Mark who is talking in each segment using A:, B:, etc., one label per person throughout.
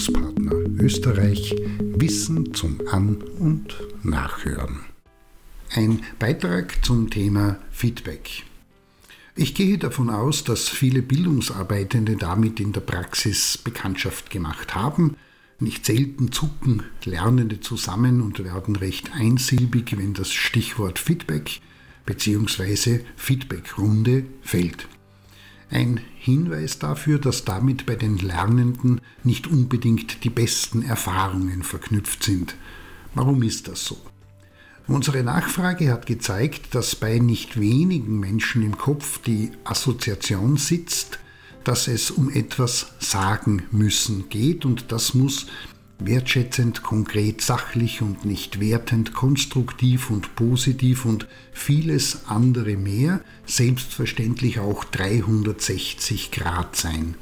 A: Bildungspartner Österreich Wissen zum An- und Nachhören. Ein Beitrag zum Thema Feedback. Ich gehe davon aus, dass viele Bildungsarbeitende damit in der Praxis Bekanntschaft gemacht haben. Nicht selten zucken Lernende zusammen und werden recht einsilbig, wenn das Stichwort Feedback bzw. Feedbackrunde fällt. Ein Hinweis dafür, dass damit bei den Lernenden nicht unbedingt die besten Erfahrungen verknüpft sind. Warum ist das so? Unsere Nachfrage hat gezeigt, dass bei nicht wenigen Menschen im Kopf die Assoziation sitzt, dass es um etwas sagen müssen geht und das muss wertschätzend, konkret, sachlich und nicht wertend, konstruktiv und positiv und vieles andere mehr, selbstverständlich auch 360 Grad sein.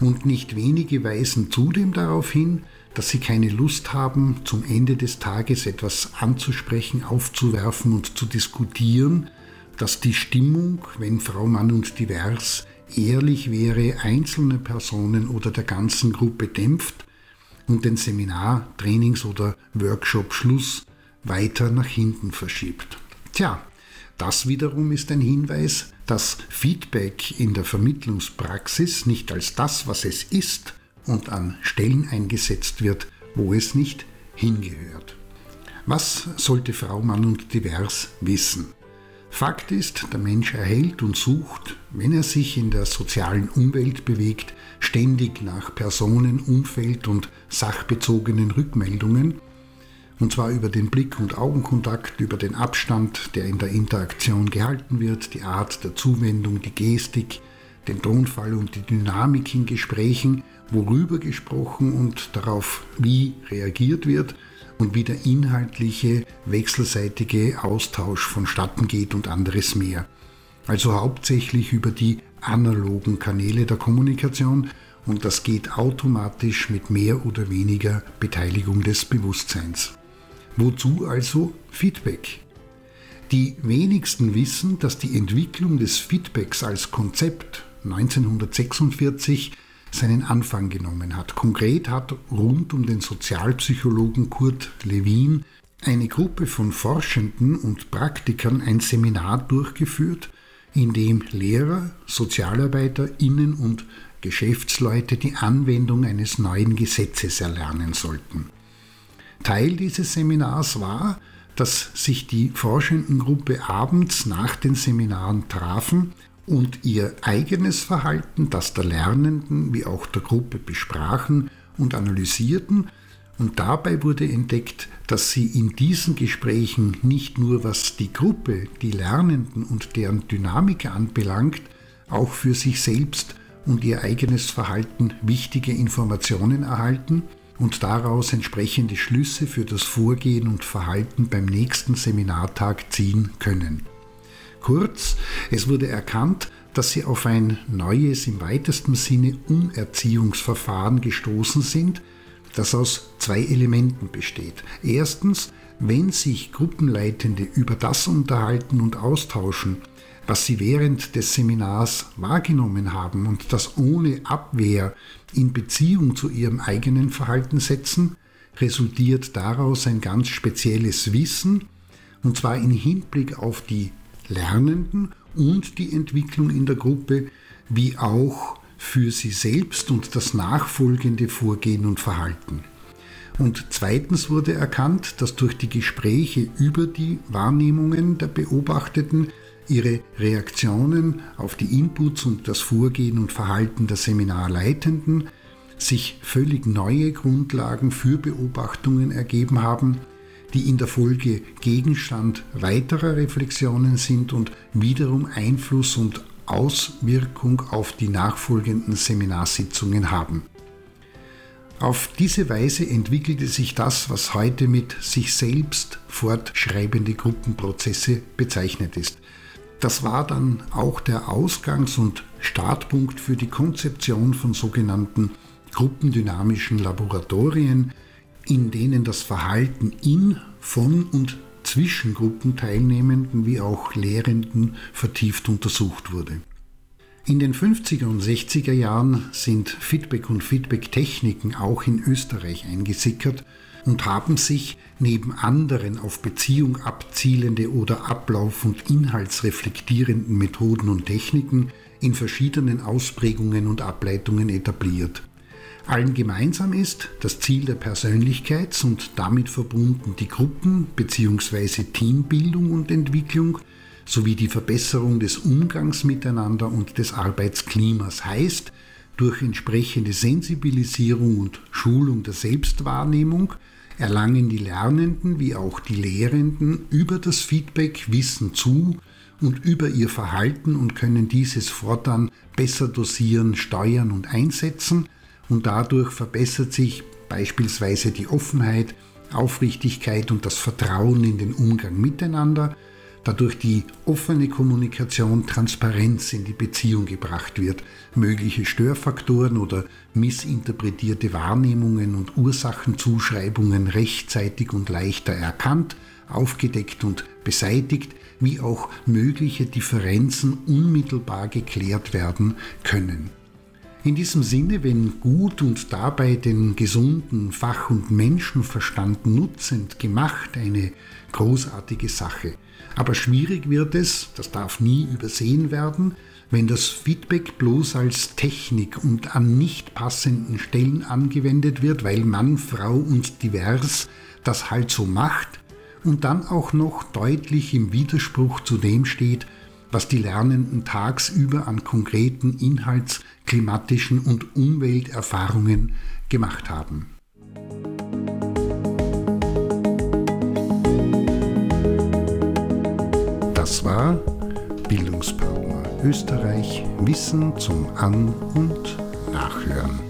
A: Und nicht wenige weisen zudem darauf hin, dass sie keine Lust haben, zum Ende des Tages etwas anzusprechen, aufzuwerfen und zu diskutieren, dass die Stimmung, wenn Frau Mann und divers ehrlich wäre, einzelne Personen oder der ganzen Gruppe dämpft und den Seminar, Trainings- oder Workshop-Schluss weiter nach hinten verschiebt. Tja, das wiederum ist ein Hinweis, dass Feedback in der Vermittlungspraxis nicht als das, was es ist, und an Stellen eingesetzt wird, wo es nicht hingehört. Was sollte Frau, Mann und Divers wissen? Fakt ist, der Mensch erhält und sucht, wenn er sich in der sozialen Umwelt bewegt, ständig nach Personen, Umfeld und sachbezogenen Rückmeldungen, und zwar über den Blick- und Augenkontakt, über den Abstand, der in der Interaktion gehalten wird, die Art der Zuwendung, die Gestik, den Tonfall und die Dynamik in Gesprächen, worüber gesprochen und darauf wie reagiert wird und wie der inhaltliche wechselseitige Austausch vonstatten geht und anderes mehr. Also hauptsächlich über die analogen Kanäle der Kommunikation und das geht automatisch mit mehr oder weniger Beteiligung des Bewusstseins. Wozu also Feedback? Die wenigsten wissen, dass die Entwicklung des Feedbacks als Konzept 1946 seinen Anfang genommen hat. Konkret hat rund um den Sozialpsychologen Kurt Lewin eine Gruppe von Forschenden und Praktikern ein Seminar durchgeführt, in dem Lehrer, Sozialarbeiter, Innen- und Geschäftsleute die Anwendung eines neuen Gesetzes erlernen sollten. Teil dieses Seminars war, dass sich die Forschendengruppe abends nach den Seminaren trafen und ihr eigenes Verhalten, das der Lernenden wie auch der Gruppe besprachen und analysierten. Und dabei wurde entdeckt, dass sie in diesen Gesprächen nicht nur was die Gruppe, die Lernenden und deren Dynamik anbelangt, auch für sich selbst und ihr eigenes Verhalten wichtige Informationen erhalten und daraus entsprechende Schlüsse für das Vorgehen und Verhalten beim nächsten Seminartag ziehen können. Kurz, es wurde erkannt, dass sie auf ein neues, im weitesten Sinne Umerziehungsverfahren gestoßen sind, das aus zwei Elementen besteht. Erstens, wenn sich Gruppenleitende über das unterhalten und austauschen, was sie während des Seminars wahrgenommen haben und das ohne Abwehr in Beziehung zu ihrem eigenen Verhalten setzen, resultiert daraus ein ganz spezielles Wissen, und zwar im Hinblick auf die Lernenden und die Entwicklung in der Gruppe, wie auch für sie selbst und das nachfolgende Vorgehen und Verhalten. Und zweitens wurde erkannt, dass durch die Gespräche über die Wahrnehmungen der Beobachteten ihre Reaktionen auf die Inputs und das Vorgehen und Verhalten der Seminarleitenden sich völlig neue Grundlagen für Beobachtungen ergeben haben, die in der Folge Gegenstand weiterer Reflexionen sind und wiederum Einfluss und Auswirkung auf die nachfolgenden Seminarsitzungen haben. Auf diese Weise entwickelte sich das, was heute mit sich selbst fortschreibende Gruppenprozesse bezeichnet ist. Das war dann auch der Ausgangs- und Startpunkt für die Konzeption von sogenannten gruppendynamischen Laboratorien, in denen das Verhalten in, von und zwischen Gruppenteilnehmenden wie auch Lehrenden vertieft untersucht wurde. In den 50er und 60er Jahren sind Feedback und Feedback-Techniken auch in Österreich eingesickert und haben sich neben anderen auf Beziehung abzielende oder ablauf- und inhaltsreflektierenden Methoden und Techniken in verschiedenen Ausprägungen und Ableitungen etabliert. Allen gemeinsam ist das Ziel der Persönlichkeits- und damit verbunden die Gruppen- bzw. Teambildung und Entwicklung sowie die Verbesserung des Umgangs miteinander und des Arbeitsklimas heißt, durch entsprechende Sensibilisierung und Schulung der Selbstwahrnehmung erlangen die Lernenden wie auch die Lehrenden über das Feedback Wissen zu und über ihr Verhalten und können dieses fortan besser dosieren, steuern und einsetzen und dadurch verbessert sich beispielsweise die Offenheit, Aufrichtigkeit und das Vertrauen in den Umgang miteinander, dadurch die offene Kommunikation Transparenz in die Beziehung gebracht wird, mögliche Störfaktoren oder missinterpretierte Wahrnehmungen und Ursachenzuschreibungen rechtzeitig und leichter erkannt, aufgedeckt und beseitigt, wie auch mögliche Differenzen unmittelbar geklärt werden können. In diesem Sinne, wenn gut und dabei den gesunden Fach- und Menschenverstand nutzend gemacht, eine großartige Sache. Aber schwierig wird es, das darf nie übersehen werden, wenn das Feedback bloß als Technik und an nicht passenden Stellen angewendet wird, weil Mann, Frau und divers das halt so macht und dann auch noch deutlich im Widerspruch zu dem steht, was die Lernenden tagsüber an konkreten Inhalts-, klimatischen und Umwelterfahrungen gemacht haben. Das war Bildungspartner Österreich Wissen zum An- und Nachhören.